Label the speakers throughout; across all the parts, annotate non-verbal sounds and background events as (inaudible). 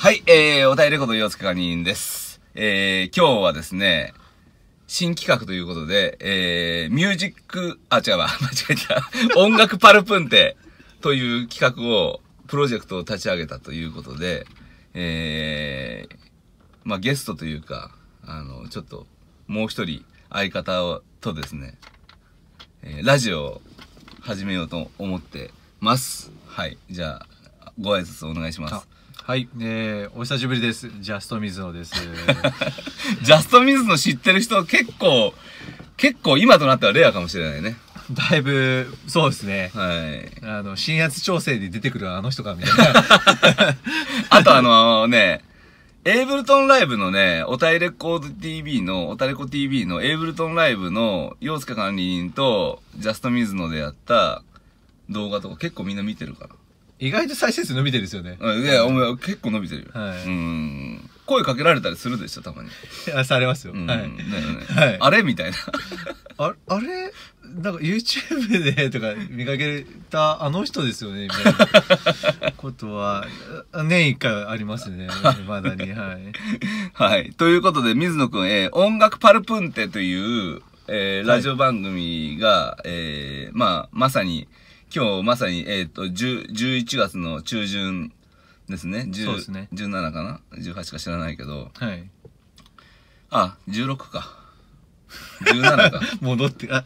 Speaker 1: はい、えー、お便りこと洋介かにんです。えー、今日はですね、新企画ということで、えー、ミュージック、あ、違うわ、(laughs) 間違えた。音楽パルプンテという企画を、プロジェクトを立ち上げたということで、えー、まあゲストというか、あの、ちょっと、もう一人、相方をとですね、えーラジオを始めようと思ってます。はい。じゃあ、ご挨拶お願いします。
Speaker 2: はい、えー、お久しぶりです。ジャスト水野です。(laughs)
Speaker 1: ジャストミズの知ってる人結構、結構今となってはレアかもしれないね。
Speaker 2: だいぶ、そうですね。
Speaker 1: はい。
Speaker 2: あの、新圧調整で出てくるあの人かみたいな。(laughs)
Speaker 1: あとあのね、エイブルトンライブのね、おたいレコード TV の、おたれこ TV のエイブルトンライブの、洋介管理人とジャストミズノでやった動画とか結構みんな見てるか
Speaker 2: 意外と再生数伸びてるんですよね。
Speaker 1: いや、お前結構伸びてるよ。
Speaker 2: はい
Speaker 1: うん。声かけられたりするでしょ、たまに。(laughs)
Speaker 2: あされますよ。
Speaker 1: うん。
Speaker 2: はい。
Speaker 1: だよね。
Speaker 2: はい
Speaker 1: あれみたいな。(laughs)
Speaker 2: ああれ？なんか YouTube で (laughs) とか見かけたあの人ですよねみたいなことは、あ年一回ありますね。まだに。はい。
Speaker 1: はい。ということで、水野くん、えー音楽パルプンテという、えー
Speaker 2: はい
Speaker 1: ラジオ番組が、えーまあ、まさに、今日まさに、えっ、と、10 11月の中旬ですね。10
Speaker 2: そうですね
Speaker 1: 17かな ?18 か知らないけど。
Speaker 2: はい。
Speaker 1: あ、16か。17か。(laughs)
Speaker 2: 戻って、あ、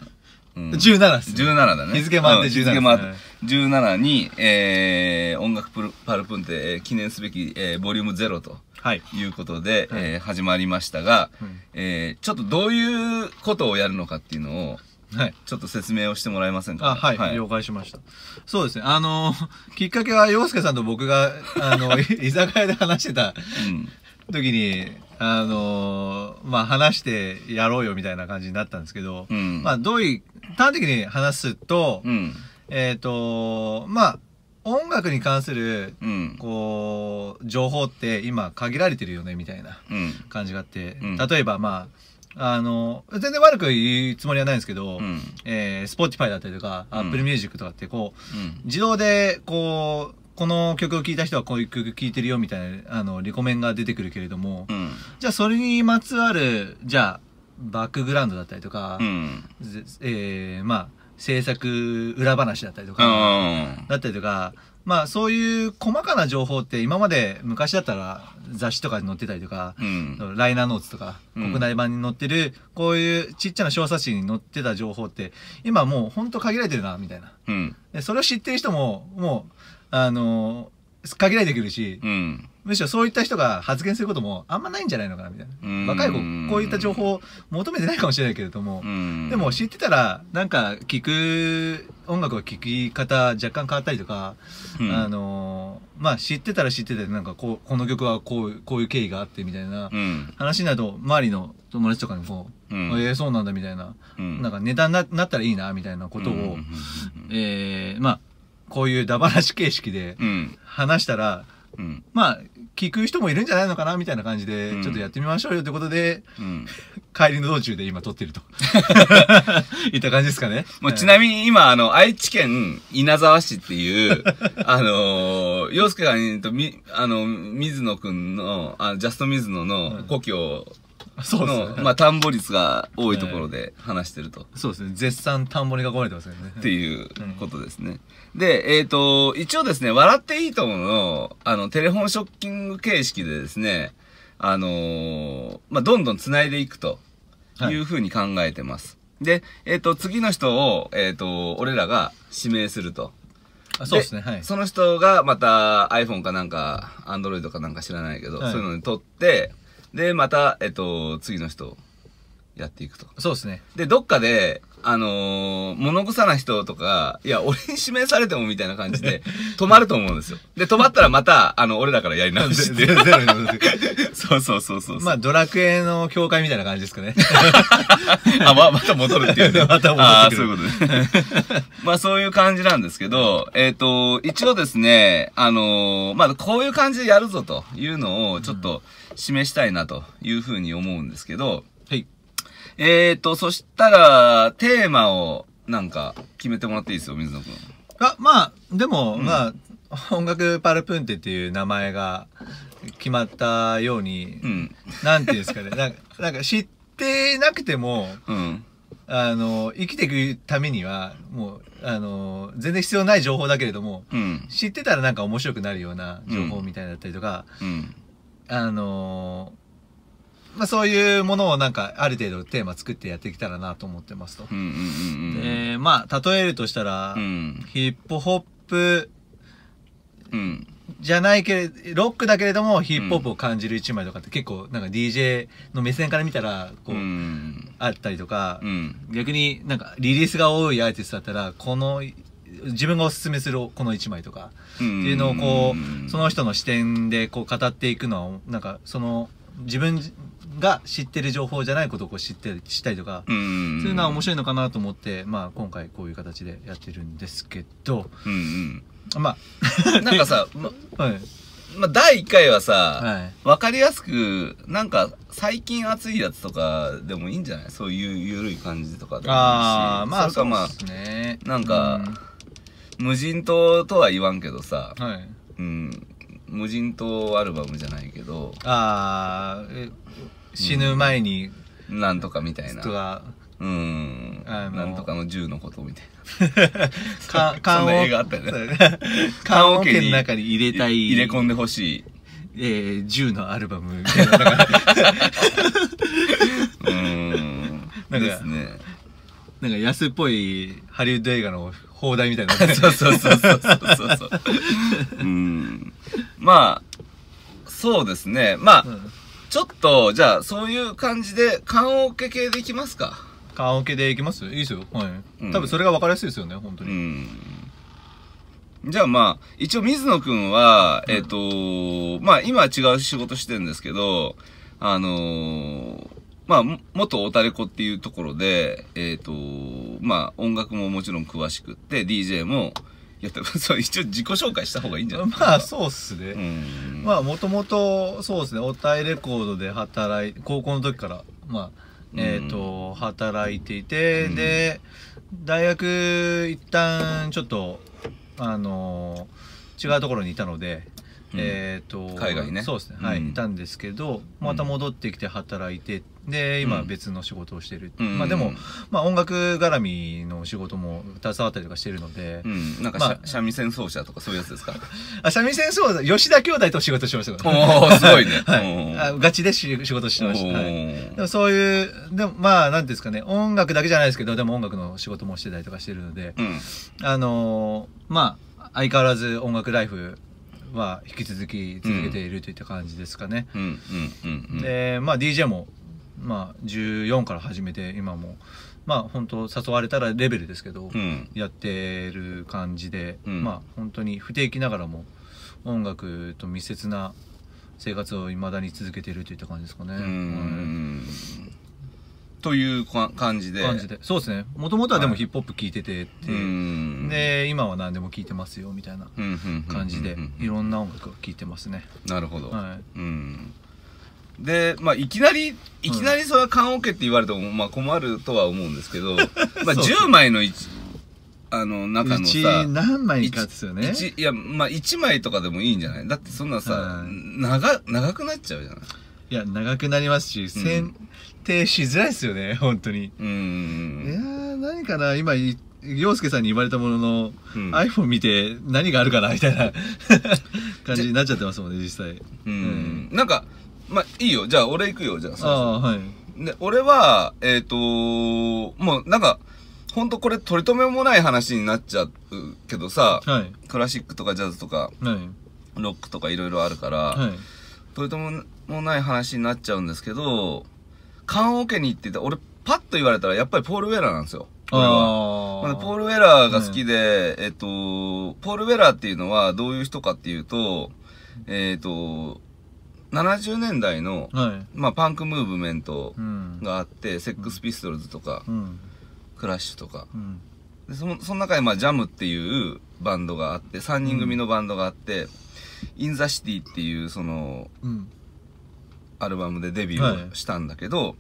Speaker 1: うん
Speaker 2: 17っす、ね。
Speaker 1: 17だね。
Speaker 2: 日付回って
Speaker 1: うん日
Speaker 2: 17
Speaker 1: 付回って
Speaker 2: はい
Speaker 1: 17に、えー、音楽プルパルプンテ、えー記念すべき、えーボリューム0と
Speaker 2: はい。
Speaker 1: いうことで、
Speaker 2: はい
Speaker 1: えー始まりましたが、
Speaker 2: うん
Speaker 1: えーちょっとどういうことをやるのかっていうのを、
Speaker 2: はい。
Speaker 1: ちょっと説明をしてもらえませんか、
Speaker 2: あ、はい、了解しました。そうですね。あの、(laughs) きっかけは、洋介さんと僕が、(laughs) あの、い (laughs) 居酒屋で話してた
Speaker 1: うん。
Speaker 2: 時に、あの、まあ、話してやろうよみたいな感じになったんですけど、
Speaker 1: うん。
Speaker 2: まあ、どういう、端的に話すと、
Speaker 1: うん。
Speaker 2: えっ、と、まあ、音楽に関する、
Speaker 1: うん。
Speaker 2: こう、情報って今限られてるよね、みたいな
Speaker 1: うん。
Speaker 2: 感じがあって、
Speaker 1: うん
Speaker 2: 例えば、まあ、あの、全然悪く言うつもりはないんですけど、
Speaker 1: うん。
Speaker 2: えー、Spotify だったりとか、
Speaker 1: うん
Speaker 2: Apple Music とかってこう、
Speaker 1: うん。
Speaker 2: 自動で、こう、この曲を聴いた人はこういう曲聴いてるよみたいな、あの、リコメンが出てくるけれども、
Speaker 1: うん。
Speaker 2: じゃあそれにまつわる、じゃあ、バックグラウンドだったりとか、
Speaker 1: うん。
Speaker 2: ぜえー、まあ、制作裏話だったりと
Speaker 1: う
Speaker 2: か、
Speaker 1: ん。
Speaker 2: だったりとか、まあそういう細かな情報って今まで昔だったら雑誌とかに載ってたりとか、
Speaker 1: うん。
Speaker 2: ライナーノーツとか、
Speaker 1: うん
Speaker 2: 国内版に載ってる、こういうちっちゃな小冊子に載ってた情報って、今もうほんと限られてるな、みたいな。
Speaker 1: うん。
Speaker 2: でそれを知ってる人も、もう、あの限られてくるし、
Speaker 1: うん。
Speaker 2: むしろそういった人が発言することもあんまないんじゃないのかな、みたい
Speaker 1: うん
Speaker 2: な。若い子、こういった情報を求めてないかもしれないけれども
Speaker 1: う、ん。
Speaker 2: でも知ってたら、なんか聞く、音楽の聴き方若干変わったりとか、
Speaker 1: うん、
Speaker 2: あのまあ知ってたら知ってて、なんかこう、この曲はこういう、こういう経緯があってみたいな
Speaker 1: うん。
Speaker 2: 話になると、周りの友達とかにも、
Speaker 1: うん
Speaker 2: ええそうなんだみたいな、
Speaker 1: うん。
Speaker 2: なんかネタにななったらいいな、みたいなことを、
Speaker 1: うん
Speaker 2: ええまあ、こういうダバなし形式で
Speaker 1: うん。
Speaker 2: 話したら、
Speaker 1: うん。
Speaker 2: まあ、聞く人もいるんじゃないのかなみたいな感じで、
Speaker 1: うん
Speaker 2: ちょっとやってみましょうよってことで、
Speaker 1: うん。
Speaker 2: 帰りの道中で今撮ってると。(laughs) いった感じですかね。
Speaker 1: もうちなみに今、あの、愛知県稲沢市っていう、(laughs) あのー、洋介がんとみ、あの、水野くんの、あジャスト水野の故郷 (laughs)
Speaker 2: そうです
Speaker 1: の、
Speaker 2: ね。
Speaker 1: まあ、田んぼ率が多いところで話してると。
Speaker 2: そうですね。絶賛田んぼに囲まれてますよね。
Speaker 1: っていうことですね。で、えっ、と、一応ですね、笑っていいと思うの、あの、テレフォンショッキング形式でですね、あのーまあ、どんどん繋いでいくというふうに考えてます。で、えっ、と、次の人を、えっ、と、俺らが指名すると。
Speaker 2: あそうですね。はい。
Speaker 1: その人がまた iPhone かなんか、Android かなんか知らないけど、
Speaker 2: はい
Speaker 1: そういうのに撮って、で、また、えっ、と、次の人をやっていくと。
Speaker 2: そうですね。
Speaker 1: で、どっかで、あのー物臭な人とか、いや、俺に指名されてもみたいな感じで、(laughs) 止まると思うんですよ。で、止まったらまた、あの、俺らからやり直し (laughs)
Speaker 2: ゼ
Speaker 1: て。(laughs) そうそうそうそう。
Speaker 2: まあ、ドラクエの教会みたいな感じですかね。
Speaker 1: あ、ま、また戻るっていうね。
Speaker 2: また戻ってくる
Speaker 1: あーそういうことね。まあそういう感じなんですけど、えっ、と、一応ですね、あのーまあこういう感じでやるぞというのをちょっと示したいなというふうに思うんですけど、
Speaker 2: はい。
Speaker 1: えっ、と、そしたら、テーマをなんか決めてもらっていいですよ、水野くん。
Speaker 2: あ、まあ、でも、
Speaker 1: うん
Speaker 2: まあ、音楽パルプンテっていう名前が、決まったように、
Speaker 1: うん。
Speaker 2: なんていうんですかね、(laughs) なんか、なんか知ってなくても、
Speaker 1: うん。
Speaker 2: あの、生きていくためには、もう、あの、全然必要ない情報だけれども、
Speaker 1: うん。
Speaker 2: 知ってたらなんか面白くなるような情報みたいだったりとか、
Speaker 1: うん。
Speaker 2: あのまあそういうものをなんかある程度テーマ作ってやってきたらなと思ってますと。
Speaker 1: うん。うん。
Speaker 2: で、まあ例えるとしたら、
Speaker 1: うん。
Speaker 2: ヒップホップ
Speaker 1: うん。
Speaker 2: じゃないけれロックだけれどもヒップホップを感じる一枚とかって結構なんか DJ の目線から見たらこう、
Speaker 1: うん。
Speaker 2: あったりとか、
Speaker 1: うん。
Speaker 2: 逆になんかリリースが多いアーティストだったらこの自分がおすすめするこの一枚とか
Speaker 1: って
Speaker 2: いうのをこうその人の視点でこう語っていくのはなんかその自分が知ってる情報じゃないことをこう知って知ったりとか、
Speaker 1: うん。
Speaker 2: そういうのは面白いのかなと思って、まあ、今回こういう形でやってるんですけど
Speaker 1: うん。
Speaker 2: ま
Speaker 1: うん。(laughs) なんかさ、ま、
Speaker 2: あ (laughs) はい
Speaker 1: ま、第1回はさ、
Speaker 2: はい
Speaker 1: わかりやすく、なんか、最近熱いやつとかでもいいんじゃないそういうゆるい感じとかでもいいし。
Speaker 2: ああまあ
Speaker 1: それかまあ、
Speaker 2: そうですね
Speaker 1: なんか無人島とは言わんけどさ、
Speaker 2: うんはい
Speaker 1: うん、無人島アルバムじゃないけど、
Speaker 2: ああえ死ぬ前に
Speaker 1: なんとかみたいな。うん。なんとかの銃のことみたい (laughs)
Speaker 2: か (laughs)
Speaker 1: そんな映画あったよね
Speaker 2: ね棺桶の中に入れ
Speaker 1: な。
Speaker 2: たい
Speaker 1: 入れ込んでほしい。
Speaker 2: えー、銃のアルバムみたいななんか
Speaker 1: うん。
Speaker 2: なんか
Speaker 1: ですね。
Speaker 2: なんか安っぽいハリウッド映画の放題みたいなの (laughs)
Speaker 1: そうそうそうそうそうそう。(laughs) うん。まあ、そうですね。まあ、
Speaker 2: うん
Speaker 1: ちょっと、じゃあ、そういう感じで、棺桶系でいきますか。
Speaker 2: 棺桶でいきます？いいですよ。はい。
Speaker 1: うん
Speaker 2: 多分それが分かりやすいですよね、本当に。
Speaker 1: うん。じゃあまあ、一応水野くんは、
Speaker 2: うん
Speaker 1: えっ、と、まあ今は違う仕事してるんですけど、あのーまあ、も元オタレコっていうところで、えっ、と、まあ音楽ももちろん詳しくって、DJ もやって、(laughs) そう、一応自己紹介した方がいいんじゃない
Speaker 2: まあ、そうっすね。
Speaker 1: うん。
Speaker 2: まあ、もともと、そうですね、おたいレコードで働い、高校の時から、まあ、えっ、と、働いていて、
Speaker 1: うん。
Speaker 2: で、大学、一旦、ちょっと、あの違うところにいたので、
Speaker 1: うん。
Speaker 2: えっ、と、
Speaker 1: 海外ね。
Speaker 2: そうですね、はい、
Speaker 1: うん。
Speaker 2: いたんですけど、また戻ってきて働いて、で、今
Speaker 1: うん
Speaker 2: 別の仕事をしてる。
Speaker 1: うん
Speaker 2: まあでも、まあ音楽絡みの仕事も携わったりとかしてるので、
Speaker 1: うん。なんか、
Speaker 2: まあ
Speaker 1: 三味線奏者とかそういうやつですか？
Speaker 2: あ、三味線そうだ、吉田兄弟と仕事してましたから。
Speaker 1: おー、すごいね。(laughs)
Speaker 2: はい。あガチでし仕事してました。はい。でもそういう、でもまあ、なんていうんですかね、音楽だけじゃないですけど、でも音楽の仕事もしてたりとかしてるので、
Speaker 1: うん。
Speaker 2: あのーまあ、相変わらず音楽ライフは引き続き続けているといった感じですかね。
Speaker 1: うん。うん。うん。うん。
Speaker 2: で、まあ DJ も、まあ14から始めて、今も、まあ本当誘われたらレベルですけど、
Speaker 1: うん。
Speaker 2: やってる感じで、
Speaker 1: うん
Speaker 2: まあ本当に不定期ながらも音楽と密接な生活を未だに続けているといった感じですかね。
Speaker 1: というか感じで。
Speaker 2: 感じで。そうですね。もともとはでも
Speaker 1: はい
Speaker 2: ヒップホップ聴いててって、
Speaker 1: うん。
Speaker 2: で、今は何でも聴いてますよみたいな感じでいろんな音楽を聴いてますね。
Speaker 1: なるほど。
Speaker 2: はい。
Speaker 1: うん。で、まあ、いきなり、いきなりそれは棺桶って言われても、まあ、困るとは思うんですけど、(laughs) まあ、
Speaker 2: そう
Speaker 1: 10枚の一、あの、中のさ、
Speaker 2: 何枚かですよね。
Speaker 1: 一、いや、まあ、1枚とかでもいいんじゃない？だってそんなさ
Speaker 2: は、
Speaker 1: 長、長くなっちゃうじゃない？
Speaker 2: いや、長くなりますし、選定しづらいですよね、本当に。
Speaker 1: う
Speaker 2: いや
Speaker 1: ん。
Speaker 2: ー、何かな、今、い洋介さんに言われたものの、
Speaker 1: うん
Speaker 2: iPhone 見て何があるかなみたいな (laughs) 感じになっちゃってますもんね、実際。
Speaker 1: うん。なんか、まあ、いいよ。じゃあ、俺行くよ。じゃあ、
Speaker 2: ああ、はい。
Speaker 1: で、俺は、えっ、ともうなんか、ほんとこれ取り留めもない話になっちゃうけどさ、
Speaker 2: はい。
Speaker 1: クラシックとかジャズとか、
Speaker 2: はい。
Speaker 1: ロックとかいろいろあるから、
Speaker 2: はい。
Speaker 1: 取り留めもない話になっちゃうんですけど、棺桶に行ってて、俺パッと言われたらやっぱりポール・ウェラーなんですよ。俺は。まあポール・ウェラーが好きで、えっと、ポール・ウェラーっていうのはどういう人かっていうと、えっと、70年代の、
Speaker 2: はい。
Speaker 1: まあパンクムーブメント
Speaker 2: うん。
Speaker 1: があって、セックスピストルズとか、
Speaker 2: うん。
Speaker 1: クラッシュとか。
Speaker 2: うん。
Speaker 1: でその、その中でまあジャムっていうバンドがあって、3人組のバンドがあって、インザシティっていうその、
Speaker 2: うん。
Speaker 1: アルバムでデビューをしたんだけど、
Speaker 2: はい。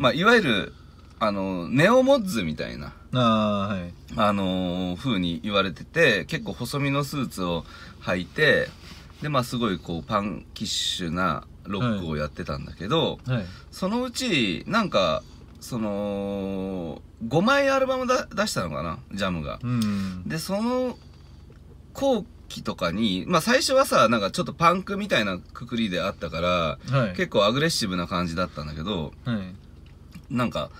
Speaker 1: まあいわゆる、あの、ネオモッズみたいな、
Speaker 2: ああ、はい。
Speaker 1: あのー風に言われてて、結構細身のスーツを履いて、でまあすごいこうパンキッシュなロックをやってたんだけど、
Speaker 2: はい。
Speaker 1: そのうちなんかその5枚アルバムだ出したのかなジャムが。
Speaker 2: うん
Speaker 1: でその後期とかにまあ最初はさなんかちょっとパンクみたいなくくりであったから
Speaker 2: はい。
Speaker 1: 結構アグレッシブな感じだったんだけど
Speaker 2: はい。
Speaker 1: なんか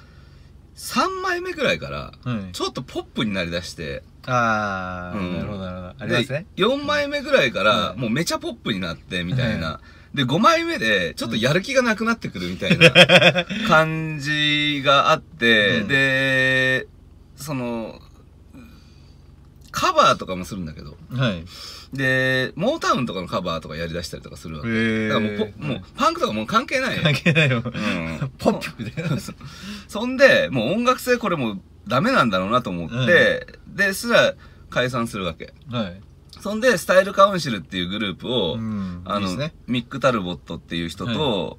Speaker 1: 3枚目ぐらいから
Speaker 2: はい。
Speaker 1: ちょっとポップになりだして
Speaker 2: ああ、
Speaker 1: うん。
Speaker 2: なるほどなるほど。ありますね。
Speaker 1: で4枚目ぐらいから
Speaker 2: はい
Speaker 1: もうめちゃポップになってみたいな、
Speaker 2: は
Speaker 1: で5枚目でちょっとやる気がなくなってくるみたいな感じがあって、
Speaker 2: うん。
Speaker 1: でそのカバーとかもするんだけど。
Speaker 2: はい。
Speaker 1: でモータウンとかのカバーとかやりだしたりとかするわけ、
Speaker 2: へ
Speaker 1: だからもうポもうパンクとかもう関係ないよ。
Speaker 2: 関係ないよ。
Speaker 1: うん。(laughs)
Speaker 2: ポップみたいな。
Speaker 1: そ (laughs) そんでもう音楽性これもうダメなんだろうなと思って、ですら解散するわけ。
Speaker 2: はい。
Speaker 1: そんでスタイルカウンシルっていうグループを、
Speaker 2: うん。
Speaker 1: あの
Speaker 2: いいね。
Speaker 1: ミック・タルボットっていう人と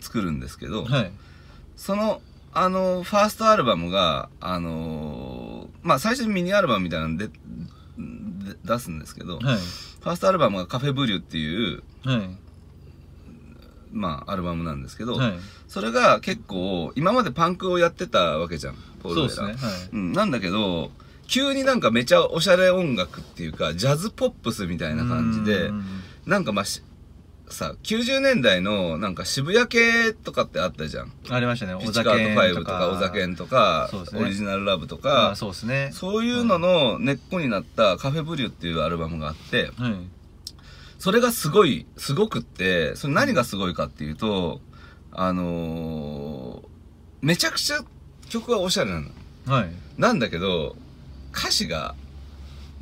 Speaker 1: 作るんですけど、
Speaker 2: はい。
Speaker 1: そのあのファーストアルバムがあのーまあ最初にミニアルバムみたいなのでで出すんですけど、
Speaker 2: はい。
Speaker 1: ファーストアルバムがカフェブリュっていう
Speaker 2: はい
Speaker 1: まあアルバムなんですけど、
Speaker 2: はい。
Speaker 1: それが結構今までパンクをやってたわけじゃんポール・ウェラ
Speaker 2: そうですね。はい。
Speaker 1: うん、なんだけど急になんかめちゃおしゃれ音楽っていうかジャズポップスみたいな感じで
Speaker 2: うん
Speaker 1: なんかまあしさ90年代のなんか渋谷系とかってあったじゃん。
Speaker 2: ありましたね。
Speaker 1: ピッチカート5とか。お酒とか
Speaker 2: ね。
Speaker 1: オリジナルラブと
Speaker 2: あ
Speaker 1: か
Speaker 2: そうですね。
Speaker 1: そういうのの根っこになったカフェブリュっていうアルバムがあって
Speaker 2: はい
Speaker 1: それがすごいすごくってそれ何がすごいかっていうとあのーめちゃくちゃ曲はおしゃれなの。
Speaker 2: はい。
Speaker 1: なんだけど歌詞が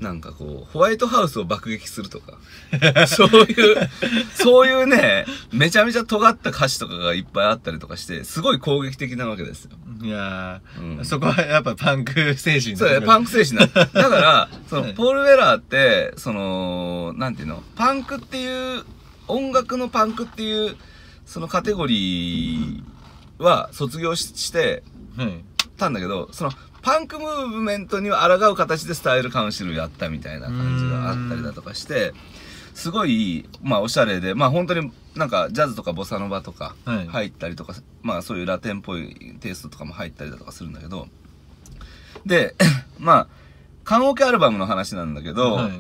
Speaker 1: なんかこうホワイトハウスを爆撃するとか。(laughs) そういうそういうねめちゃめちゃ尖った歌詞とかがいっぱいあったりとかしてすごい攻撃的なわけですよ、
Speaker 2: いや
Speaker 1: うん。
Speaker 2: ー、そこはやっぱパンク精神
Speaker 1: そうだ。ね、パン
Speaker 2: ク
Speaker 1: ク精神だ。だから、(laughs) その、
Speaker 2: はい。
Speaker 1: ポール・ウェラーって、その、なんていうの、パンクっていう、音楽のパンクっていう、そのカテゴリーは卒業しして
Speaker 2: はい。
Speaker 1: たんだけど、その、パンクムーブメントには抗う形でスタイルカウンシルをやったみたいな感じがあったりだとかして、すごい、まあ、おしゃれで、まあ、本当になんか、ジャズとかボサノバとか
Speaker 2: はい。
Speaker 1: 入ったりとか、まあ、そういうラテンっぽいテイストとかも入ったりだとかするんだけど、で、(coughs) まあ、缶オケアルバムの話なんだけど、
Speaker 2: はい。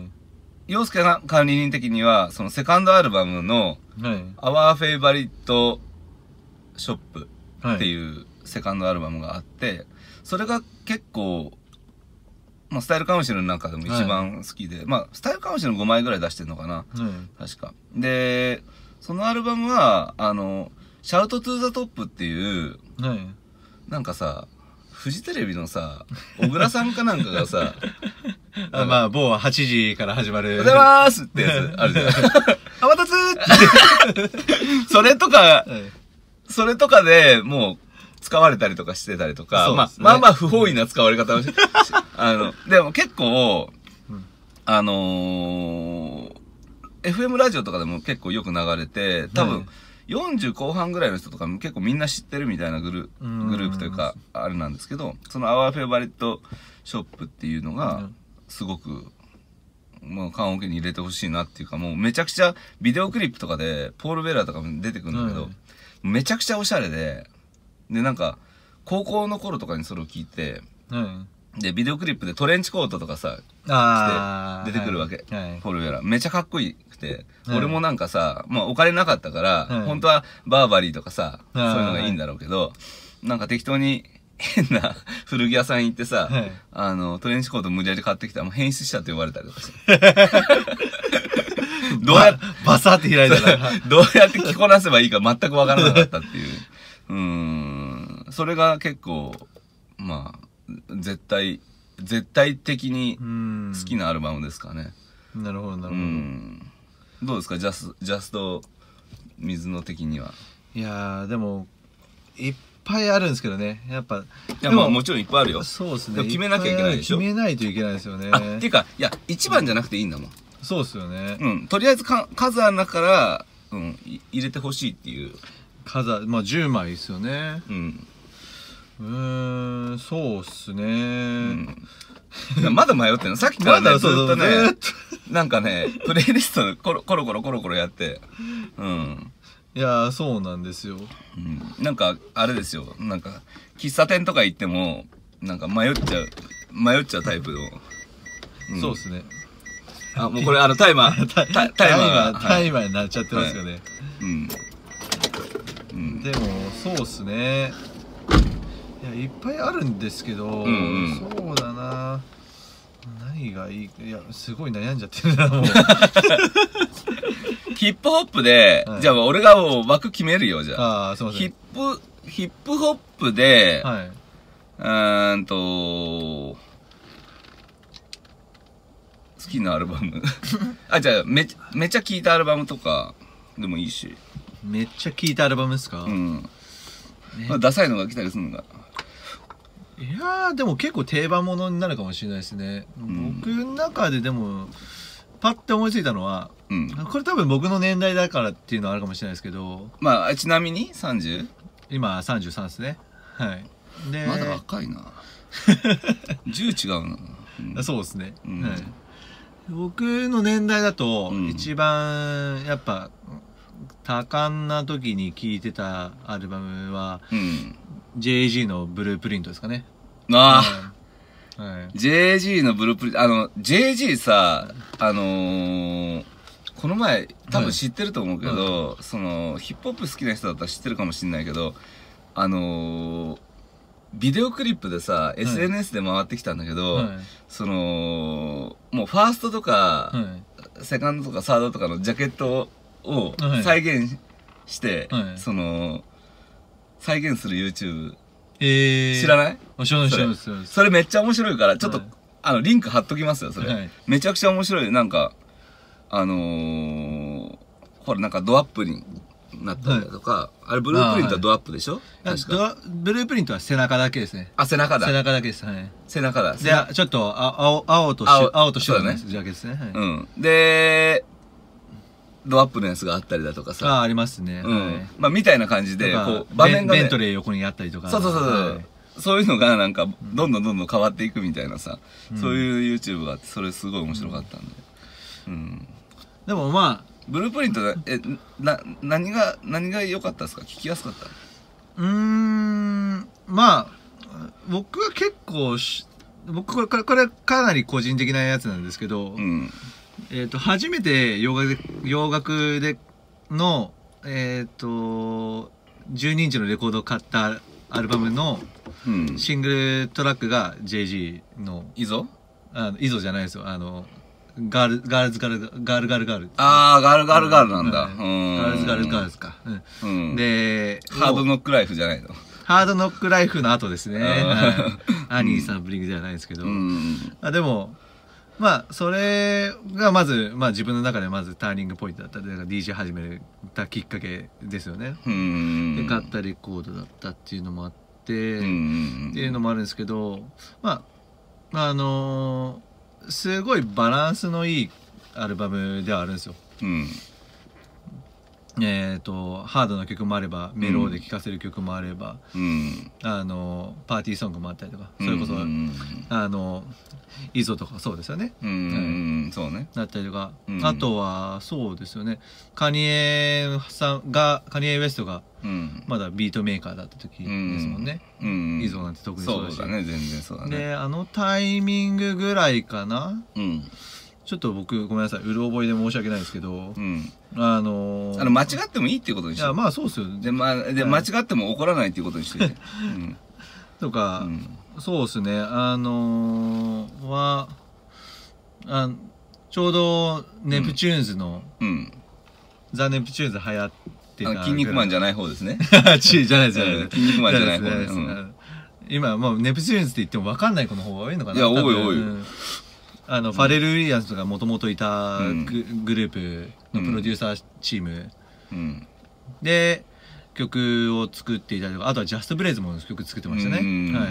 Speaker 1: 洋介が管理人的には、そのセカンドアルバムの、
Speaker 2: はい。
Speaker 1: Our Favourite Shop
Speaker 2: はい。
Speaker 1: っていうセカンドアルバムがあって、それが結構、まあ、スタイルカウンシルの中でも一番好きで、まあ、スタイルカウンシルの5枚ぐらい出してるのかな、
Speaker 2: はい
Speaker 1: 確か。で、そのアルバムは、あの、 Shout to the Top っていう、
Speaker 2: はい。
Speaker 1: なんかさ、フジテレビのさ、小倉さんかなんかがさ、(laughs)
Speaker 2: あまあ某8時から始まる。
Speaker 1: おはようございますってやつあるじゃん。(laughs)
Speaker 2: あまたつーって。(laughs)
Speaker 1: それとか、
Speaker 2: はい。
Speaker 1: それとかでもう使われたりとかしてたりとか、まあまあまあ不本意な使われ方をし、し (laughs) あの、でも結構、
Speaker 2: うん。
Speaker 1: あのー FM ラジオとかでも結構よく流れて、多分、
Speaker 2: はい。
Speaker 1: 40後半ぐらいの人とかも結構みんな知ってるみたいなグル
Speaker 2: うん。
Speaker 1: グループというか、あれなんですけど、そのアワーフェイバリットショップっていうのが、すごく、もう缶オケに入れてほしいなっていうか、もうめちゃくちゃビデオクリップとかで、ポール・ベラーとかも出てくるんだけど、
Speaker 2: はい
Speaker 1: めちゃくちゃおしゃれで、で、なんか、高校の頃とかにそれを聞いて、
Speaker 2: はい
Speaker 1: で、ビデオクリップでトレンチコートとかさ、
Speaker 2: ああ
Speaker 1: 出てくるわけ
Speaker 2: はい
Speaker 1: ポール・ベラー。めちゃかっこいいくて、
Speaker 2: はい
Speaker 1: 俺もなんかさ、まあお金なかったから、
Speaker 2: はい
Speaker 1: 本当はバーバリーとかさ、そう
Speaker 2: はい
Speaker 1: いうのがいいんだろうけど、なんか適当に (laughs) 変な (laughs) 古着屋さん行ってさ、
Speaker 2: はい
Speaker 1: あの、トレンチコート無理やり買ってきたらもう変質者って呼ばれたりとかして。(laughs) どうやっ
Speaker 2: ババサって開いたら
Speaker 1: どうやって着こなせばいいか全くわからなかったっていう。うーん。それが結構、まあ、絶対、絶対的に
Speaker 2: うん
Speaker 1: 好きなアルバムですかね。
Speaker 2: なるほどな
Speaker 1: う
Speaker 2: るほど
Speaker 1: ん。どうですか？ジャス、ジャスト、水野的には。
Speaker 2: いやーでもいっぱいあるんですけどねやっぱ
Speaker 1: いや、
Speaker 2: でも
Speaker 1: まあもちろんいっぱいあるよ。
Speaker 2: そうですね
Speaker 1: 決めなきゃいけないでしょ？
Speaker 2: 決めないといけないですよね
Speaker 1: あ、っていうか、いや、一番じゃなくていいんだもん。
Speaker 2: そうですよね
Speaker 1: うん。とりあえずか数ある中から、うん、い入れてほしいっていう。
Speaker 2: 数まあ10枚ですよね
Speaker 1: うん。
Speaker 2: うーんそうっすね、
Speaker 1: うん。まだ迷ってんの？さっきからね、ずっとね、なんかね、プレイリストコロコロコロコロコロやって、うん。
Speaker 2: いやーそうなんですよ。
Speaker 1: うん、なんか、あれですよ。なんか、喫茶店とか行っても、なんか迷っちゃう、迷っちゃうタイプの。ん。
Speaker 2: そうですね。
Speaker 1: あ、もうこれ、あの、(laughs) タイマー、タタイ
Speaker 2: マ
Speaker 1: マー。
Speaker 2: タイ
Speaker 1: はい。
Speaker 2: マーになっちゃってますよね、
Speaker 1: うん。うん。
Speaker 2: でもそうっすねいやいっぱいあるんですけど、
Speaker 1: んうん
Speaker 2: そうだな何がいいいやすごい悩んじゃってるなもう
Speaker 1: ヒップホップで、
Speaker 2: はい
Speaker 1: じゃあ俺がもう枠決めるよ、じゃあ。
Speaker 2: ああすいません
Speaker 1: ヒップ、ヒップホップで、
Speaker 2: はいう
Speaker 1: ーんと、好きなアルバム。(laughs) あ、じゃあ、め、めっちゃ聴いたアルバムとかでもいいし。
Speaker 2: めっちゃ聴いたアルバムですか、
Speaker 1: うん。
Speaker 2: ね
Speaker 1: まあ、ダサいのが来たりするのが。
Speaker 2: いやーでも結構定番ものになるかもしれないですね、
Speaker 1: ん。
Speaker 2: 僕の中ででもパッて思いついたのは
Speaker 1: うん。
Speaker 2: これ多分僕の年代だからっていうのはあるかもしれないですけど。
Speaker 1: まあ、ちなみに？30?
Speaker 2: 今33ですね。はい。で
Speaker 1: まだ若いな。(laughs) 10違うな。うん。
Speaker 2: そうですね、
Speaker 1: うん。
Speaker 2: はい、僕の年代だと
Speaker 1: うん。
Speaker 2: 一番やっぱ多感な時に聴いてたアルバムは
Speaker 1: うん。
Speaker 2: JG のブループリントですかね。
Speaker 1: ああ、
Speaker 2: はい、はい
Speaker 1: JG のブループリント、あの、JG さ、あのーこの前、多分知ってると思うけど、その、ヒップホップ好きな人だったら知ってるかもしれないけど、あのービデオクリップでさ、SNS で回ってきたんだけど、
Speaker 2: はい。
Speaker 1: その、もうファーストとか、
Speaker 2: はい。
Speaker 1: セカンドとかサードとかのジャケットを
Speaker 2: はい。
Speaker 1: 再現して、
Speaker 2: はい。
Speaker 1: その、再現する YouTube、
Speaker 2: えー、い？
Speaker 1: 知らない
Speaker 2: 知らない知らない。
Speaker 1: それめっちゃ面白いから、ちょっと、
Speaker 2: はい。
Speaker 1: あの、リンク貼っときますよ、それ。
Speaker 2: はい。
Speaker 1: めちゃくちゃ面白い。なんか、あのー、ほら、なんかドアップになったりだとか、あれ、ブループリントはドアップでしょ？
Speaker 2: あ
Speaker 1: 確か。
Speaker 2: ブループリントは背中だけですね。
Speaker 1: あ、背中だ。
Speaker 2: 背中だけですはい
Speaker 1: 背中だ。
Speaker 2: でちょっとあ青青と
Speaker 1: 青
Speaker 2: と白の
Speaker 1: ね。
Speaker 2: ジャケですね。はい。
Speaker 1: うん。で、ドアップのやつがあったりだとかさ。
Speaker 2: あありますね。
Speaker 1: うん。
Speaker 2: はい。
Speaker 1: まあ、みたいな感じで、こう、場面が、ね。
Speaker 2: ベントレー横にあったりとか。
Speaker 1: そうそうそうそう、
Speaker 2: はい。
Speaker 1: そういうのがなんか、どんどんどんどん変わっていくみたいなさ、そういう YouTube があって、それすごい面白かったんで。うん。
Speaker 2: でもまあ
Speaker 1: ブループリントだ、え、な、何が、何が良かったですか？聞きやすかった？
Speaker 2: うーん。まあ僕は結構し僕これこれかなり個人的なやつなんですけど、
Speaker 1: うん。
Speaker 2: えっ、と初めて洋楽で洋楽でのえっ、と12インチのレコードを買ったアルバムの
Speaker 1: うん。
Speaker 2: シングルトラックが JG の
Speaker 1: いいぞ
Speaker 2: あのイゾじゃないですよあのガールガールズガールガールガールガール
Speaker 1: あー、ガールガールガールなんだ。
Speaker 2: ガールズガールガールズか、で
Speaker 1: ハードノックライフじゃないの？
Speaker 2: ハードノックライフの後ですね。アニーサンプリングではないですけど。
Speaker 1: うん。
Speaker 2: あでも、まあ、それがまず、まあ自分の中でまずターニングポイントだった。だから DJ 始めたきっかけですよね。
Speaker 1: うん。
Speaker 2: で、買ったレコードだったっていうのもあって、
Speaker 1: うん。
Speaker 2: っていうのもあるんですけど、まあ、あのーすごいバランスのいいアルバムではあるんですよ。
Speaker 1: うん。
Speaker 2: えっ、と、ハードな曲もあれば、メローで聴かせる曲もあれば、
Speaker 1: うん。
Speaker 2: あのパーティーソングもあったりとかそれこそ、
Speaker 1: うん。
Speaker 2: あのイゾとかそうですよね
Speaker 1: うん。そうね。
Speaker 2: だったりとか、
Speaker 1: うん
Speaker 2: あとはそうですよねカニエさんがカニエ・ウエストが
Speaker 1: うん。
Speaker 2: まだビートメーカーだった時ですもんね、
Speaker 1: うん。
Speaker 2: イゾなんて特に
Speaker 1: そ
Speaker 2: そうだし
Speaker 1: うだね、全然そうだね。
Speaker 2: であのタイミングぐらいかな
Speaker 1: うん。
Speaker 2: ちょっと僕ごめんなさいうる覚えで申し訳ないですけど、
Speaker 1: うん。
Speaker 2: あのー
Speaker 1: あの、間違ってもいいっていうことにしよう。
Speaker 2: いやまあそうですよ
Speaker 1: で、まあ、で、
Speaker 2: はい
Speaker 1: 間違っても怒らないっていうことにして。うん。
Speaker 2: とか、
Speaker 1: うん
Speaker 2: そうですねあのーはあちょうどネプチューンズの、
Speaker 1: うん。
Speaker 2: ザ・ネプチューンズ流行ってた
Speaker 1: あの筋肉マンじ
Speaker 2: ゃ
Speaker 1: ゃない方ですね。
Speaker 2: ちじゃないですじゃない
Speaker 1: 筋肉マンじゃない方
Speaker 2: です (laughs)
Speaker 1: うん
Speaker 2: 今もうネプチューンズって言っても分かんない子の方が多いのかない
Speaker 1: や多い
Speaker 2: 多
Speaker 1: い
Speaker 2: うんあの、ファレル・ウィリアムズがもともといたグ,、
Speaker 1: うん
Speaker 2: グループのプロデューサーチーム
Speaker 1: うん。
Speaker 2: で曲を作っていたりとかあとはジャスト・ブレイズも曲作ってましたね、
Speaker 1: うん
Speaker 2: はい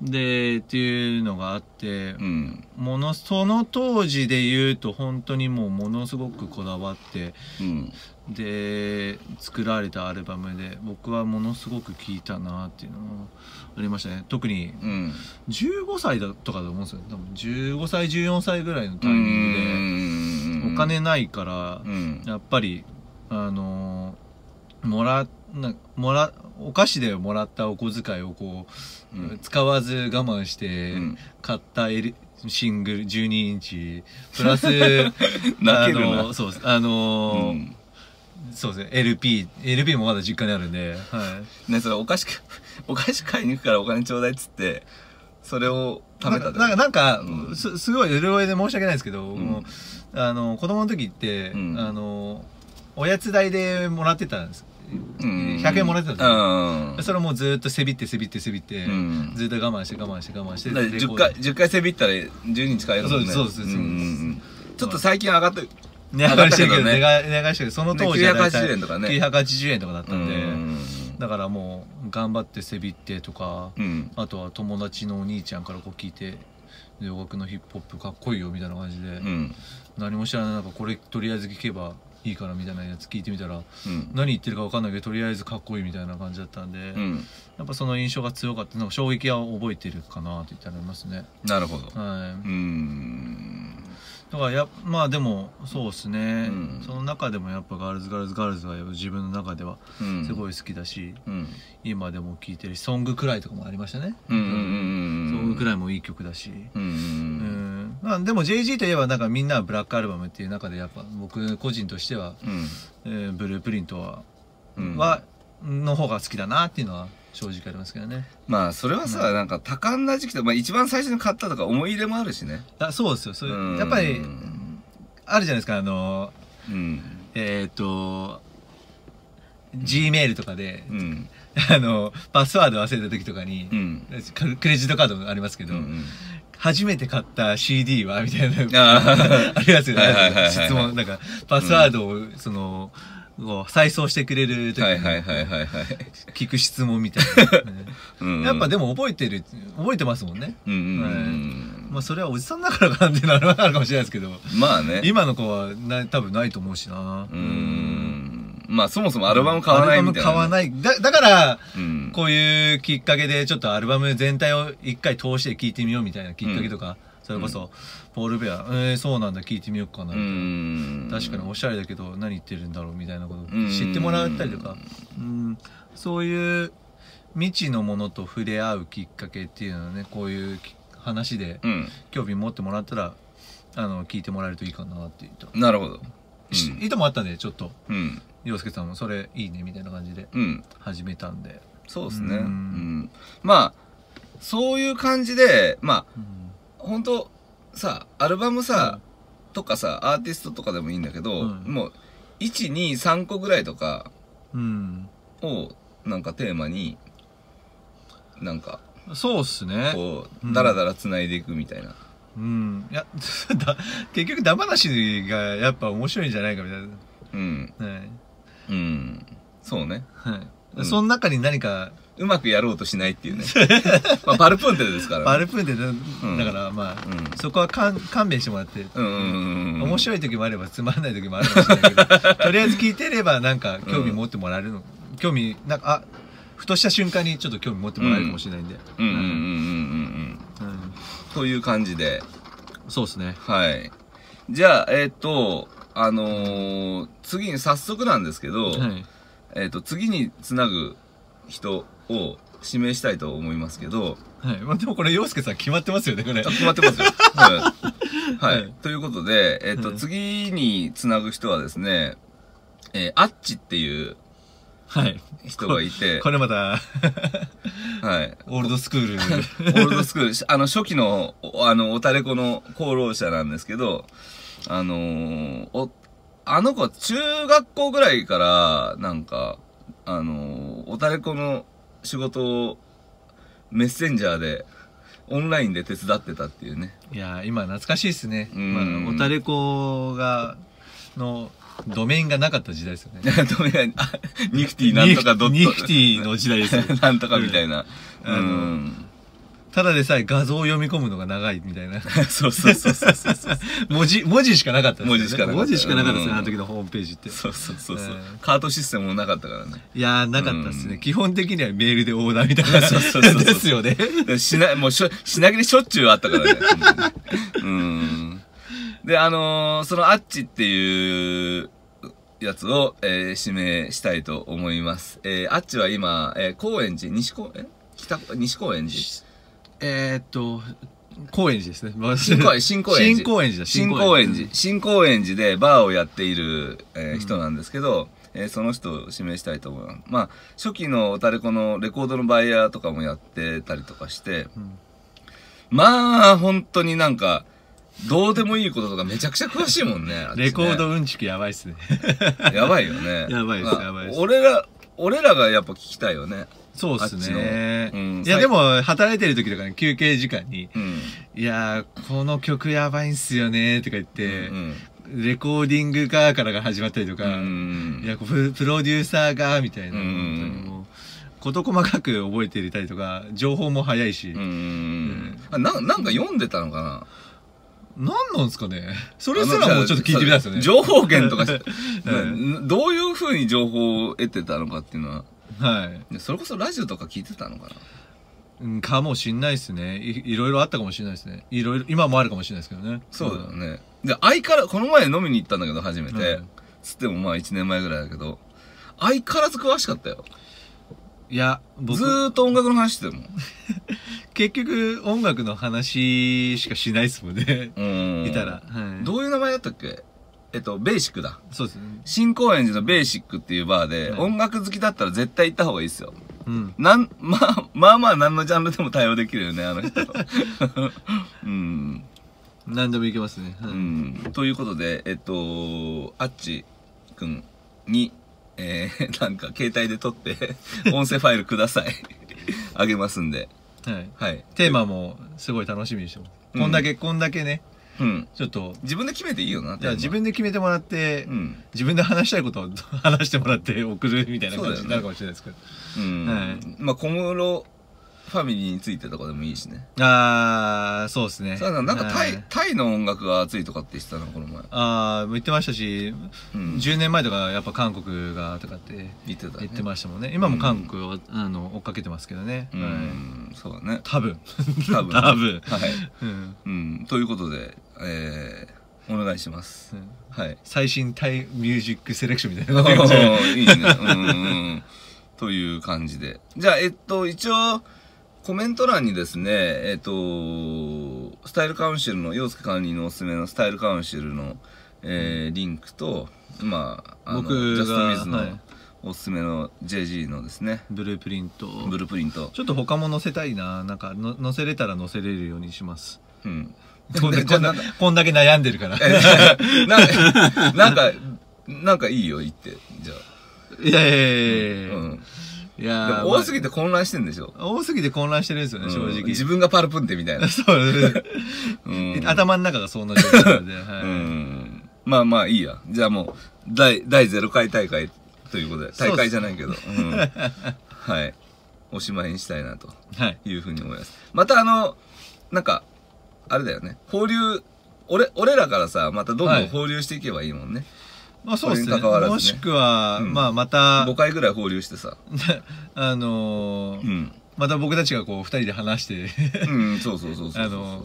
Speaker 2: で、っていうのがあって、
Speaker 1: うん。
Speaker 2: もの、その当時で言うと本当にもうものすごくこだわって、
Speaker 1: うん。
Speaker 2: で、作られたアルバムで、僕はものすごく聴いたなっていうのがありましたね。特に
Speaker 1: うん。
Speaker 2: 15歳だとかだと思うんですよ。多分15歳、14歳ぐらいのタイ
Speaker 1: う
Speaker 2: ミングで、
Speaker 1: ん
Speaker 2: お金ないから
Speaker 1: う、ん。
Speaker 2: やっぱり、あのーもら、なもら、お菓子でもらったお小遣いをこう、
Speaker 1: うん
Speaker 2: 使わず我慢して
Speaker 1: うん
Speaker 2: 買った L シングル12インチ、プラス、(laughs) あのそうです。あのー
Speaker 1: うん
Speaker 2: そうですね、LP、LP もまだ実家にあるんで、は
Speaker 1: ね、それお菓子か、(laughs) お菓子買いに行くからお金ちょうだいっつって、それを
Speaker 2: い。
Speaker 1: 貯めた
Speaker 2: なんか、なんか、
Speaker 1: うん
Speaker 2: すすごい潤いで申し訳ないですけど、うあの、子供の時って、
Speaker 1: うん
Speaker 2: あの、おやつ代でもらってたんです。
Speaker 1: うん
Speaker 2: 100円もらってたんですよ
Speaker 1: うん。
Speaker 2: それをもうずっとせびってせびってせびって、
Speaker 1: うん
Speaker 2: ずっと我慢して我慢して我慢して。
Speaker 1: だから10
Speaker 2: レコード
Speaker 1: 回、10回せびったら10人使えるもんね。
Speaker 2: そうですそうです
Speaker 1: んんうんちょっと最近上がってる。
Speaker 2: 値上がりしてるけど、値上がりしてるけど、その当時は大体
Speaker 1: 980円とかね
Speaker 2: 980円とかだったんで、
Speaker 1: うん
Speaker 2: だからもう、頑張ってせびってとか、
Speaker 1: うん。
Speaker 2: あとは友達のお兄ちゃんからこう聞いて、洋楽のヒップホップかっこいいよみたいな感じで、
Speaker 1: うん。
Speaker 2: 何も知らないなんかこれとりあえず聞けばいいからみたいなやつ聞いてみたら、
Speaker 1: うん。
Speaker 2: 何言ってるか分かんないけど、とりあえずかっこいいみたいな感じだったんで、
Speaker 1: うん。
Speaker 2: やっぱその印象が強かった、なんか衝撃は覚えてるかなと言ったらありますね。
Speaker 1: なるほど。
Speaker 2: はい。
Speaker 1: うん。
Speaker 2: だからやまあでもそうですね、
Speaker 1: うん
Speaker 2: その中でもやっぱ Girls, Girls, Girls は自分の中では
Speaker 1: うん。
Speaker 2: すごい好きだし、
Speaker 1: うん。
Speaker 2: 今でも聴いてるし「Song Cry」とかもありましたね。 Song Cry もいい曲だし、
Speaker 1: うん
Speaker 2: まあ、でも JG といえばなんかみんなは Black Album っていう中でやっぱ僕個人としては、
Speaker 1: うん。
Speaker 2: えーブループリントは,、
Speaker 1: うん
Speaker 2: はの方が好きだなっていうのは正直ありますけどね
Speaker 1: まあ、それはさ、なんか多感な時期と、まあ一番最初に買ったとか思い入れもあるしね。
Speaker 2: あそうですよそういう
Speaker 1: うん
Speaker 2: やっぱりあるじゃないですかあの
Speaker 1: うん。
Speaker 2: えっ、と G メールとかで、
Speaker 1: うん。(laughs)
Speaker 2: あの、パスワード忘れた時とかに、
Speaker 1: うん。
Speaker 2: ククレジットカードありますけど、
Speaker 1: うん。
Speaker 2: 初めて買った CD はみたいな、
Speaker 1: あー (laughs)
Speaker 2: ありますよね
Speaker 1: はいはいはいはい。
Speaker 2: 質問、なんか、パスワードを、その、こう再送してくれる時に、
Speaker 1: はいはいはいはいはい。
Speaker 2: 聞く質問みたいな、ね
Speaker 1: うん
Speaker 2: やっぱでも覚えてる、覚えてますもんね。
Speaker 1: うんうんうん。
Speaker 2: まあそれはおじさんだからかなっていうのはあるかもしれないですけど、
Speaker 1: まあね。
Speaker 2: 今の子はな多分ないと思うしな。
Speaker 1: うーん。まあそもそもアルバム買わないみたいな。
Speaker 2: アルバム買わない。だ、だから、
Speaker 1: うん。
Speaker 2: こういうきっかけでちょっとアルバム全体を一回通して聴いてみようみたいなきっかけとか、それこそ、ポール・ベア、えー、そうなんだ、聴いてみようかな、
Speaker 1: う
Speaker 2: みたいな。
Speaker 1: ん。
Speaker 2: 確かにおしゃれだけど何言ってるんだろうみたいなこと
Speaker 1: うん
Speaker 2: を知ってもらったりとか、うん、そういう未知のものと触れ合うきっかけっていうのはね、こういうき話で
Speaker 1: うん。
Speaker 2: 興味持ってもらったら、あの、聞いてもらえるといいかなっていうと。
Speaker 1: なるほど。
Speaker 2: し
Speaker 1: うん
Speaker 2: 意図もあったんで、ちょっと、
Speaker 1: うん。
Speaker 2: 洋介さんもそれいいねみたいな感じで
Speaker 1: うん。
Speaker 2: 始めたんで。
Speaker 1: そうですね。
Speaker 2: う
Speaker 1: うんん。まあ、そういう感じで、まあ、
Speaker 2: うん
Speaker 1: 本当さ、アルバムさ、とかさ、アーティストとかでもいいんだけど、
Speaker 2: うん
Speaker 1: もう、1、2、3個ぐらいとか
Speaker 2: うん。
Speaker 1: を、なんかテーマに、なんか、
Speaker 2: そうっすね。
Speaker 1: こう、
Speaker 2: うん
Speaker 1: だらだら繋いでいくみたいな。
Speaker 2: うん。いや、(laughs) だ結局、ダ話がやっぱ面白いんじゃないかみたい
Speaker 1: うん。
Speaker 2: な。はい。
Speaker 1: うん。そうね。
Speaker 2: はい。
Speaker 1: うん
Speaker 2: その中に何か、
Speaker 1: うまくやろうとしないっていうね。(laughs) まあ、パルプンテですからね。
Speaker 2: バルプーンでだ、
Speaker 1: ん
Speaker 2: だからまあ、
Speaker 1: うん
Speaker 2: そこはかん勘弁してもらって、
Speaker 1: うんうん。
Speaker 2: 面白い時もあればつまんない時もあるかもしれないけど、(laughs) とりあえず聞いてればなんか興味持ってもらえるの、興味、なんか、あ、ふとした瞬間にちょっと興味持ってもらえるかもしれないんで。
Speaker 1: うんうんうんうんうんという感じで。
Speaker 2: そうですね。
Speaker 1: はい。じゃあ、えっ、と、あのー次に早速なんですけど、
Speaker 2: はい。
Speaker 1: えっ、と、次につなぐ人を指名したいと思いますけど、
Speaker 2: はい。まあ、でもこれ、洋介さん決まってますよね、これ。
Speaker 1: あ決まってますよ。(laughs) はい。はい。
Speaker 2: はい
Speaker 1: ということで、えっ、と、
Speaker 2: はい
Speaker 1: 次につなぐ人はですね、えー、アッチっていう
Speaker 2: はい。
Speaker 1: 人がいて、
Speaker 2: こ (laughs) れまた、
Speaker 1: はい。
Speaker 2: オールドスクール。(laughs)
Speaker 1: オールドスクール、あの、初期の、おあの、おたれこの功労者なんですけど、あのーお、あの子、中学校ぐらいから、なんか、あのーおたれこの仕事を、メッセンジャーで、オンラインで手伝ってたっていうね。
Speaker 2: いやー、今懐かしいですね。
Speaker 1: うん
Speaker 2: まあ、おたれこが、の、ドメインがなかった時代ですよね。
Speaker 1: どうやあニフティなんとかドット。
Speaker 2: ニフティの時代ですよ。(laughs)
Speaker 1: なんとかみたいな。う
Speaker 2: うん
Speaker 1: ん。
Speaker 2: ただでさえ画像を読み込むのが長いみたいな。(laughs)
Speaker 1: そうそうそうそうそうそう。
Speaker 2: 文字、文字しかなかったですよね
Speaker 1: 文字しかなかった
Speaker 2: 文字しかなかったですね、
Speaker 1: うん
Speaker 2: あの時のホームページって。
Speaker 1: そうそうそうそう、
Speaker 2: うん
Speaker 1: カートシステムもなかったからね。
Speaker 2: いやー、なかったですね。
Speaker 1: うん
Speaker 2: 基本的にはメールでオーダーみたいな。
Speaker 1: そうそうそう
Speaker 2: ですよね。
Speaker 1: で品、もうしょ、品切れしょっちゅうあったからね。うん。で、あのーそのアッチっていうやつを、えー指名したいと思います。えーアッチは今、えー高円寺、西高、え？北、西高円寺？
Speaker 2: えーっと、高円寺ですね。
Speaker 1: 新高円新高円寺。
Speaker 2: 新高円寺だ
Speaker 1: 新高円寺。新高円寺でバーをやっている、えー人なんですけど、えーその人を指名したいと思います。まあ、初期のオタレコのレコードのバイヤーとかもやってたりとかして、
Speaker 2: うん
Speaker 1: まあ、本当になんか、どうでもいいこととかめちゃくちゃ詳しいもんね。ね
Speaker 2: レコードうんちくやばいっすね。
Speaker 1: やばいよね。(laughs)
Speaker 2: やばいです
Speaker 1: まあ
Speaker 2: やばいです
Speaker 1: 俺ら、俺らがやっぱ聞きたいよね。
Speaker 2: そうっすね。
Speaker 1: うん
Speaker 2: いや、でも、働いてる時とかに休憩時間に、
Speaker 1: うん。
Speaker 2: いやー、この曲やばいんすよね、とか言って、
Speaker 1: うん。
Speaker 2: レコーディングがからが始まったりとか、
Speaker 1: うん
Speaker 2: いや、ププロデューサーが、みたいな、事細かく覚えていたりとか、情報も早いし、
Speaker 1: うん。あななんか読んでたのかな？
Speaker 2: なんなんすかね？それすらもうちょっと聞いてみたいですよね。
Speaker 1: 情報源とか (laughs) どういう風に情報を得てたのかっていうのは、
Speaker 2: はい。
Speaker 1: でそれこそラジオとか聞いてたのかな？
Speaker 2: うんかもしんないですねい。いろいろあったかもしんないですね。いろいろ、今もあるかもしれないですけどね。
Speaker 1: そうだよね。で、相変わらこの前飲みに行ったんだけど、初めて。
Speaker 2: うん
Speaker 1: つってもまあ1年前ぐらいだけど、相変わらず詳しかったよ。
Speaker 2: いや、僕
Speaker 1: ず、ーっと音楽の話してるもん。(laughs)
Speaker 2: 結局音楽の話しかしないですもんね。
Speaker 1: うん。(laughs)
Speaker 2: いたら。はい。
Speaker 1: どういう名前だったっけ？えっと、ベーシックだ。
Speaker 2: そうですね。
Speaker 1: 新高円寺のベーシックっていうバーで、
Speaker 2: はい
Speaker 1: 音楽好きだったら絶対行った方がいいですよ。
Speaker 2: うん。
Speaker 1: なん、まあ、まあまあ何のジャンルでも対応できるよね、あの人。(laughs) うん。
Speaker 2: 何でもいけますね。はい
Speaker 1: うん。ということで、えっと、あっちくんに、えー、(laughs) なんか携帯で撮って、(laughs) 音声ファイルください。あげますんで。
Speaker 2: はい。
Speaker 1: はい。
Speaker 2: テーマもすごい楽しみにしてます。
Speaker 1: うん
Speaker 2: こんだけ、こんだけね、
Speaker 1: うん。
Speaker 2: ちょっと、
Speaker 1: 自分で決めていいよな。
Speaker 2: じゃあ自分で決めてもらって、
Speaker 1: うん。
Speaker 2: 自分で話したいことを (laughs) 話してもらって送るみたいな感じになるかもしれないですけど。
Speaker 1: うん。
Speaker 2: はい
Speaker 1: まあ、小室ファミリーについてとかでもいいしね。
Speaker 2: あー、そうですね。
Speaker 1: さあ、なんかタイ
Speaker 2: はい、
Speaker 1: タイの音楽が熱いとかって言ってたな、この前。
Speaker 2: あー、言ってましたし、
Speaker 1: うん。
Speaker 2: 10年前とかやっぱ韓国がとかって
Speaker 1: 言ってた、ね。
Speaker 2: 言ってましたもんね。今も韓国を、あの追っかけてますけどね。
Speaker 1: う
Speaker 2: はい
Speaker 1: ん。そうだね。
Speaker 2: 多分。
Speaker 1: 多分。(laughs)
Speaker 2: 多分。
Speaker 1: はい。
Speaker 2: うん
Speaker 1: うん。ということで、えー、お願いします。はい。
Speaker 2: 最新タイミュージックセレクションみたいな感じで。
Speaker 1: い？いね。うん。うん。という感じで。じゃあ、えっと、一応、コメント欄にですね、えっと、スタイルカウンシルの、洋介管理のおすすめのスタイルカウンシルの、えーリンクと、まあ、あの、
Speaker 2: 僕
Speaker 1: ジャストミズの
Speaker 2: がはい
Speaker 1: おすすめの JG のですね、 Blueprint。Blueprint。
Speaker 2: ちょっと他も載せたいな。なん。かの、載せれたら載せれるようにします。
Speaker 1: うん。
Speaker 2: こんだこんなこんだけ悩んでるから。
Speaker 1: えななんか、なんかいいよ、言って。じゃ
Speaker 2: いやいやい
Speaker 1: あ。
Speaker 2: やいや
Speaker 1: うん。
Speaker 2: いや
Speaker 1: 多すぎて混乱してんでしょ？
Speaker 2: まあ多すぎて混乱してるんですよね、正直。
Speaker 1: うん自分がパルプンテみたいな。(laughs)
Speaker 2: そう、
Speaker 1: うん
Speaker 2: 頭の中がそんな状態で。
Speaker 1: まあまあいいや。じゃあもう、第、第0回大会ということで、大会じゃないけど、うん。はい。おしまいにしたいなと
Speaker 2: はい。
Speaker 1: いうふうに思います。またあの、なんか、あれだよね。放流、俺、俺らからさ、またどんど
Speaker 2: はい
Speaker 1: ん放流していけばいいもんね。
Speaker 2: まあそうですね。もしくは、
Speaker 1: うん
Speaker 2: まあまた
Speaker 1: 5、回ぐらい放流してさ。(laughs)
Speaker 2: あの。また僕たちがこう二人で話して、
Speaker 1: うん、そうそうそうそうそう。(laughs)
Speaker 2: あの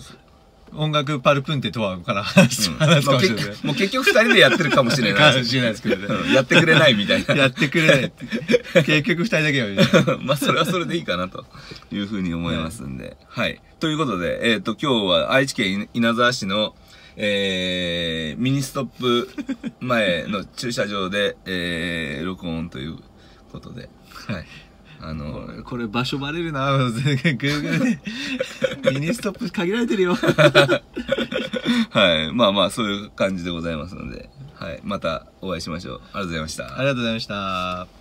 Speaker 2: 音楽パルプンテとはから話すか
Speaker 1: も
Speaker 2: しれない。
Speaker 1: 結局もう結局二人でやってるかもしれない
Speaker 2: かもしれないですけどね。
Speaker 1: うんやってくれないみたいな。
Speaker 2: やってくれない。(laughs) 結局二人だけはみたいな。(laughs)
Speaker 1: まあ、それはそれでいいかなというふうに思いますんで。はい。ということで、えっ、と、今日は愛知県稲沢市の、えー、ミニストップ前の駐車場で、えー、録音ということで、はい。あの、
Speaker 2: これ場所バレるな Google で。ミニストップ限られてるよ。
Speaker 1: はい。まあまあ、そういう感じでございますので、はい。またお会いしましょう。ありがとうございました。
Speaker 2: ありがとうございました。